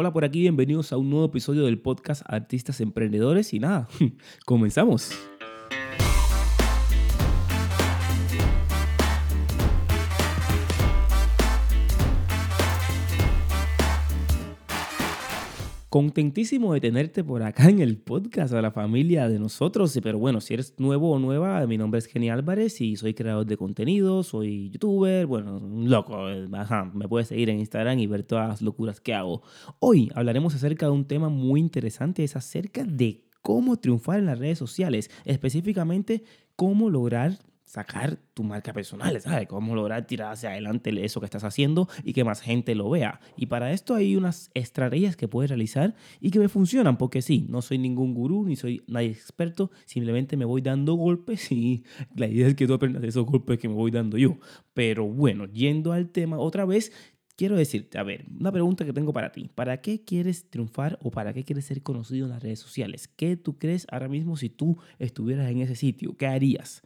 Hola por aquí, bienvenidos a un nuevo episodio del podcast Artistas Emprendedores y nada, comenzamos. Contentísimo de tenerte por acá en el podcast a la familia de nosotros. Pero bueno, si eres nuevo o nueva, mi nombre es Geni Álvarez y soy creador de contenido, soy youtuber, bueno, loco. Eh, ajá, me puedes seguir en Instagram y ver todas las locuras que hago. Hoy hablaremos acerca de un tema muy interesante, es acerca de cómo triunfar en las redes sociales, específicamente cómo lograr sacar tu marca personal, ¿sabes? Cómo lograr tirar hacia adelante eso que estás haciendo y que más gente lo vea. Y para esto hay unas estrategias que puedes realizar y que me funcionan, porque sí, no soy ningún gurú ni soy nadie experto, simplemente me voy dando golpes y la idea es que tú aprendas esos golpes que me voy dando yo. Pero bueno, yendo al tema otra vez, quiero decirte, a ver, una pregunta que tengo para ti. ¿Para qué quieres triunfar o para qué quieres ser conocido en las redes sociales? ¿Qué tú crees ahora mismo si tú estuvieras en ese sitio? ¿Qué harías?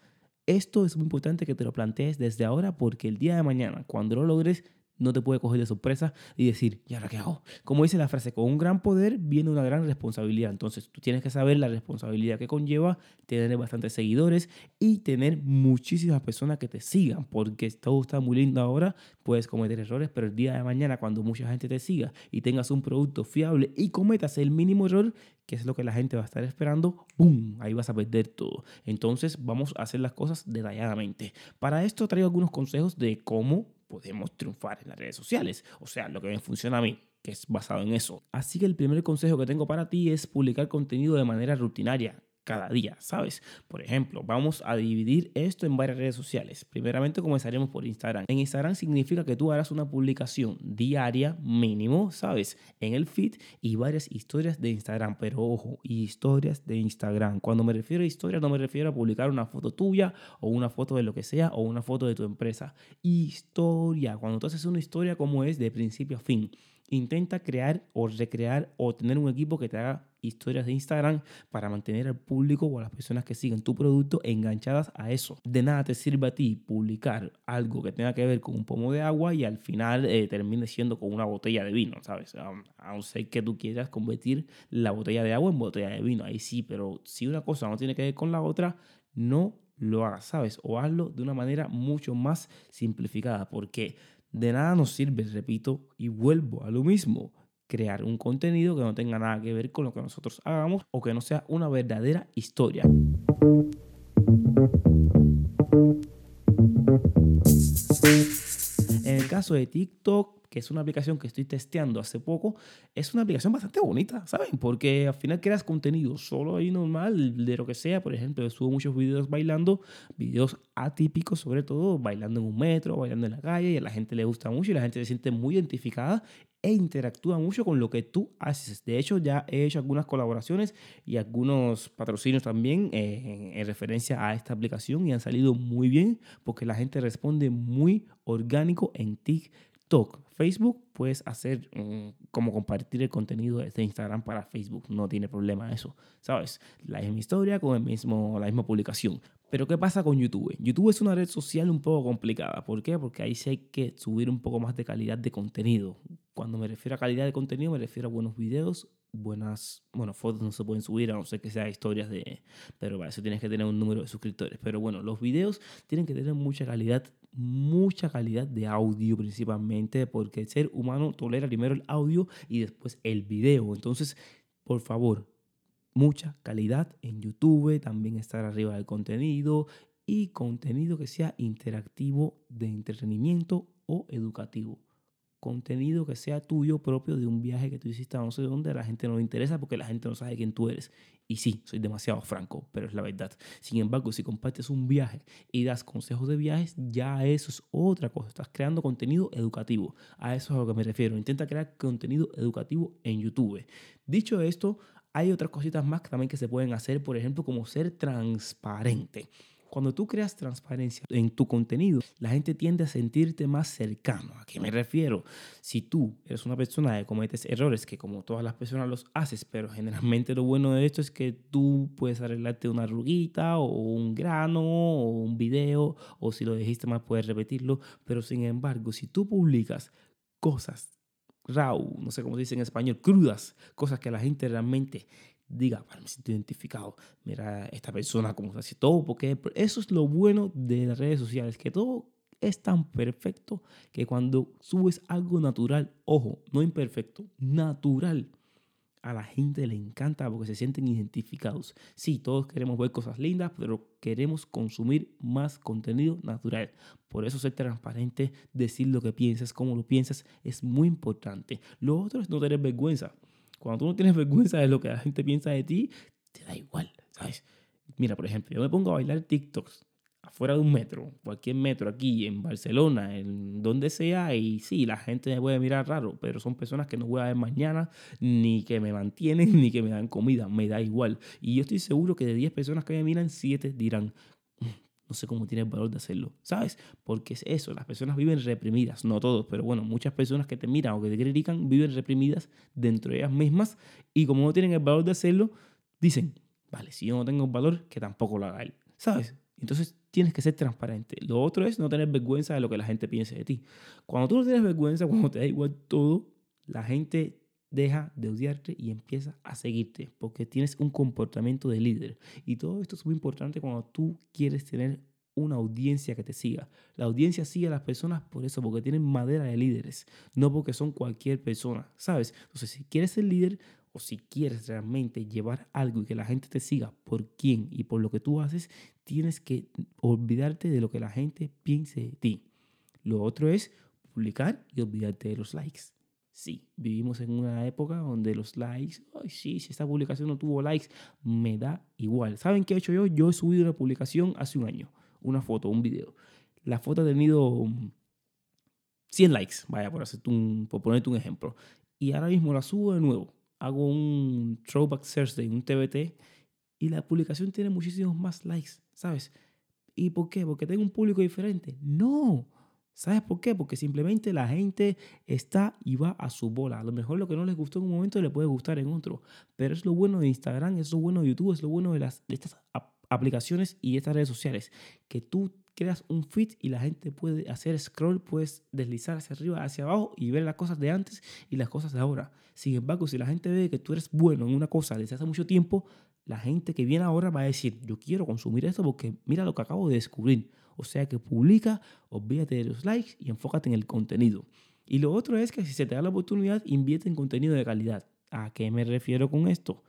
Esto es muy importante que te lo plantees desde ahora porque el día de mañana, cuando lo logres, no te puede coger de sorpresa y decir, ¿y ahora qué hago? Como dice la frase, con un gran poder viene una gran responsabilidad. Entonces tú tienes que saber la responsabilidad que conlleva tener bastantes seguidores y tener muchísimas personas que te sigan, porque todo está muy lindo ahora, puedes cometer errores, pero el día de mañana cuando mucha gente te siga y tengas un producto fiable y cometas el mínimo error, que es lo que la gente va a estar esperando, ¡boom! Ahí vas a perder todo. Entonces vamos a hacer las cosas detalladamente. Para esto traigo algunos consejos de cómo podemos triunfar en las redes sociales. O sea, lo que me funciona a mí, que es basado en eso. Así que el primer consejo que tengo para ti es publicar contenido de manera rutinaria cada día, ¿sabes? Por ejemplo, vamos a dividir esto en varias redes sociales. Primeramente comenzaremos por Instagram. En Instagram significa que tú harás una publicación diaria mínimo, ¿sabes? En el feed y varias historias de Instagram. Pero ojo, historias de Instagram. Cuando me refiero a historias no me refiero a publicar una foto tuya o una foto de lo que sea o una foto de tu empresa. Historia. Cuando tú haces una historia como es de principio a fin. Intenta crear o recrear o tener un equipo que te haga historias de Instagram para mantener al público o a las personas que siguen tu producto enganchadas a eso. De nada te sirve a ti publicar algo que tenga que ver con un pomo de agua y al final eh, termine siendo con una botella de vino, ¿sabes? A no ser que tú quieras convertir la botella de agua en botella de vino, ahí sí, pero si una cosa no tiene que ver con la otra, no lo hagas, ¿sabes? O hazlo de una manera mucho más simplificada, porque de nada nos sirve, repito, y vuelvo a lo mismo crear un contenido que no tenga nada que ver con lo que nosotros hagamos o que no sea una verdadera historia. En el caso de TikTok, que es una aplicación que estoy testeando hace poco, es una aplicación bastante bonita, ¿saben? Porque al final creas contenido solo ahí normal, de lo que sea. Por ejemplo, subo muchos videos bailando, videos atípicos sobre todo, bailando en un metro, bailando en la calle, y a la gente le gusta mucho y la gente se siente muy identificada e interactúa mucho con lo que tú haces. De hecho, ya he hecho algunas colaboraciones y algunos patrocinios también eh, en, referencia a esta aplicación y han salido muy bien porque la gente responde muy orgánico en TikTok. Facebook puedes hacer mm, como compartir el contenido de Instagram para Facebook, no tiene problema eso, ¿sabes? La misma historia con el mismo, la misma publicación. Pero ¿qué pasa con YouTube? YouTube es una red social un poco complicada. ¿Por qué? Porque ahí sí hay que subir un poco más de calidad de contenido. Cuando me refiero a calidad de contenido, me refiero a buenos videos, buenas, bueno, fotos no se pueden subir a no ser que sea historias de, pero para eso tienes que tener un número de suscriptores. Pero bueno, los videos tienen que tener mucha calidad, mucha calidad de audio principalmente, porque el ser humano tolera primero el audio y después el video. Entonces, por favor, mucha calidad en YouTube, también estar arriba del contenido y contenido que sea interactivo de entretenimiento o educativo contenido que sea tuyo propio de un viaje que tú hiciste a no sé dónde, a la gente no le interesa porque la gente no sabe quién tú eres. Y sí, soy demasiado franco, pero es la verdad. Sin embargo, si compartes un viaje y das consejos de viajes, ya eso es otra cosa. Estás creando contenido educativo. A eso es a lo que me refiero. Intenta crear contenido educativo en YouTube. Dicho esto, hay otras cositas más que también que se pueden hacer, por ejemplo, como ser transparente. Cuando tú creas transparencia en tu contenido, la gente tiende a sentirte más cercano. ¿A qué me refiero? Si tú eres una persona que cometes errores, que como todas las personas los haces, pero generalmente lo bueno de esto es que tú puedes arreglarte una ruguita o un grano o un video, o si lo dijiste mal puedes repetirlo, pero sin embargo, si tú publicas cosas raw, no sé cómo se dice en español, crudas, cosas que la gente realmente diga, me siento identificado, mira esta persona como se hace todo, porque eso es lo bueno de las redes sociales, que todo es tan perfecto que cuando subes algo natural, ojo, no imperfecto, natural, a la gente le encanta porque se sienten identificados. Sí, todos queremos ver cosas lindas, pero queremos consumir más contenido natural. Por eso ser transparente, decir lo que piensas, cómo lo piensas, es muy importante. Lo otro es no tener vergüenza. Cuando tú no tienes vergüenza de lo que la gente piensa de ti, te da igual, ¿sabes? Mira, por ejemplo, yo me pongo a bailar TikToks afuera de un metro, cualquier metro aquí, en Barcelona, en donde sea, y sí, la gente me puede mirar raro, pero son personas que no voy a ver mañana, ni que me mantienen, ni que me dan comida, me da igual. Y yo estoy seguro que de 10 personas que me miran, 7 dirán, no sé cómo tiene el valor de hacerlo, ¿sabes? Porque es eso, las personas viven reprimidas, no todos, pero bueno, muchas personas que te miran o que te critican viven reprimidas dentro de ellas mismas y como no tienen el valor de hacerlo, dicen, vale, si yo no tengo el valor, que tampoco lo haga él, ¿sabes? Entonces tienes que ser transparente. Lo otro es no tener vergüenza de lo que la gente piense de ti. Cuando tú no tienes vergüenza, cuando te da igual todo, la gente deja de odiarte y empieza a seguirte porque tienes un comportamiento de líder. Y todo esto es muy importante cuando tú quieres tener una audiencia que te siga. La audiencia sigue a las personas por eso, porque tienen madera de líderes, no porque son cualquier persona, ¿sabes? Entonces, si quieres ser líder o si quieres realmente llevar algo y que la gente te siga por quién y por lo que tú haces, tienes que olvidarte de lo que la gente piense de ti. Lo otro es publicar y olvidarte de los likes. Sí, vivimos en una época donde los likes, ay sí, si esta publicación no tuvo likes, me da igual. ¿Saben qué he hecho yo? Yo he subido una publicación hace un año, una foto, un video. La foto ha tenido 100 likes, vaya, por, hacerte un, por ponerte un ejemplo. Y ahora mismo la subo de nuevo. Hago un Throwback Thursday, un TBT, y la publicación tiene muchísimos más likes, ¿sabes? ¿Y por qué? ¿Porque tengo un público diferente? No. ¿Sabes por qué? Porque simplemente la gente está y va a su bola. A lo mejor lo que no les gustó en un momento le puede gustar en otro. Pero es lo bueno de Instagram, es lo bueno de YouTube, es lo bueno de, las, de estas aplicaciones y estas redes sociales. Que tú creas un feed y la gente puede hacer scroll, puedes deslizar hacia arriba, hacia abajo y ver las cosas de antes y las cosas de ahora. Sin embargo, si la gente ve que tú eres bueno en una cosa desde hace mucho tiempo, la gente que viene ahora va a decir, yo quiero consumir esto porque mira lo que acabo de descubrir. O sea que publica, olvídate de los likes y enfócate en el contenido. Y lo otro es que si se te da la oportunidad, invierte en contenido de calidad. ¿A qué me refiero con esto?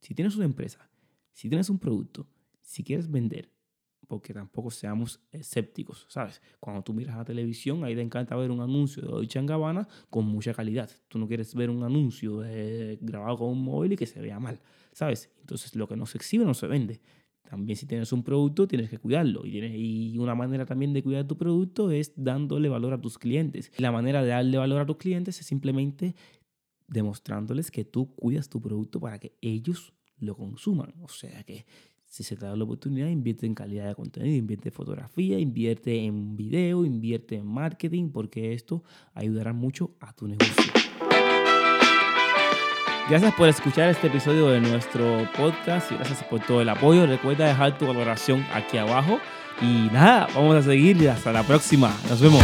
Si tienes una empresa, si tienes un producto, si quieres vender, porque tampoco seamos escépticos, ¿sabes? Cuando tú miras la televisión, ahí te encanta ver un anuncio de Dolce Gabbana con mucha calidad. Tú no quieres ver un anuncio grabado con un móvil y que se vea mal, ¿sabes? Entonces, lo que no se exhibe no se vende. También si tienes un producto, tienes que cuidarlo. Y, y una manera también de cuidar tu producto es dándole valor a tus clientes. la manera de darle valor a tus clientes es simplemente demostrándoles que tú cuidas tu producto para que ellos lo consuman. O sea que si se te da la oportunidad, invierte en calidad de contenido, invierte en fotografía, invierte en video, invierte en marketing, porque esto ayudará mucho a tu negocio. Gracias por escuchar este episodio de nuestro podcast y gracias por todo el apoyo. Recuerda dejar tu valoración aquí abajo. Y nada, vamos a seguir hasta la próxima. Nos vemos.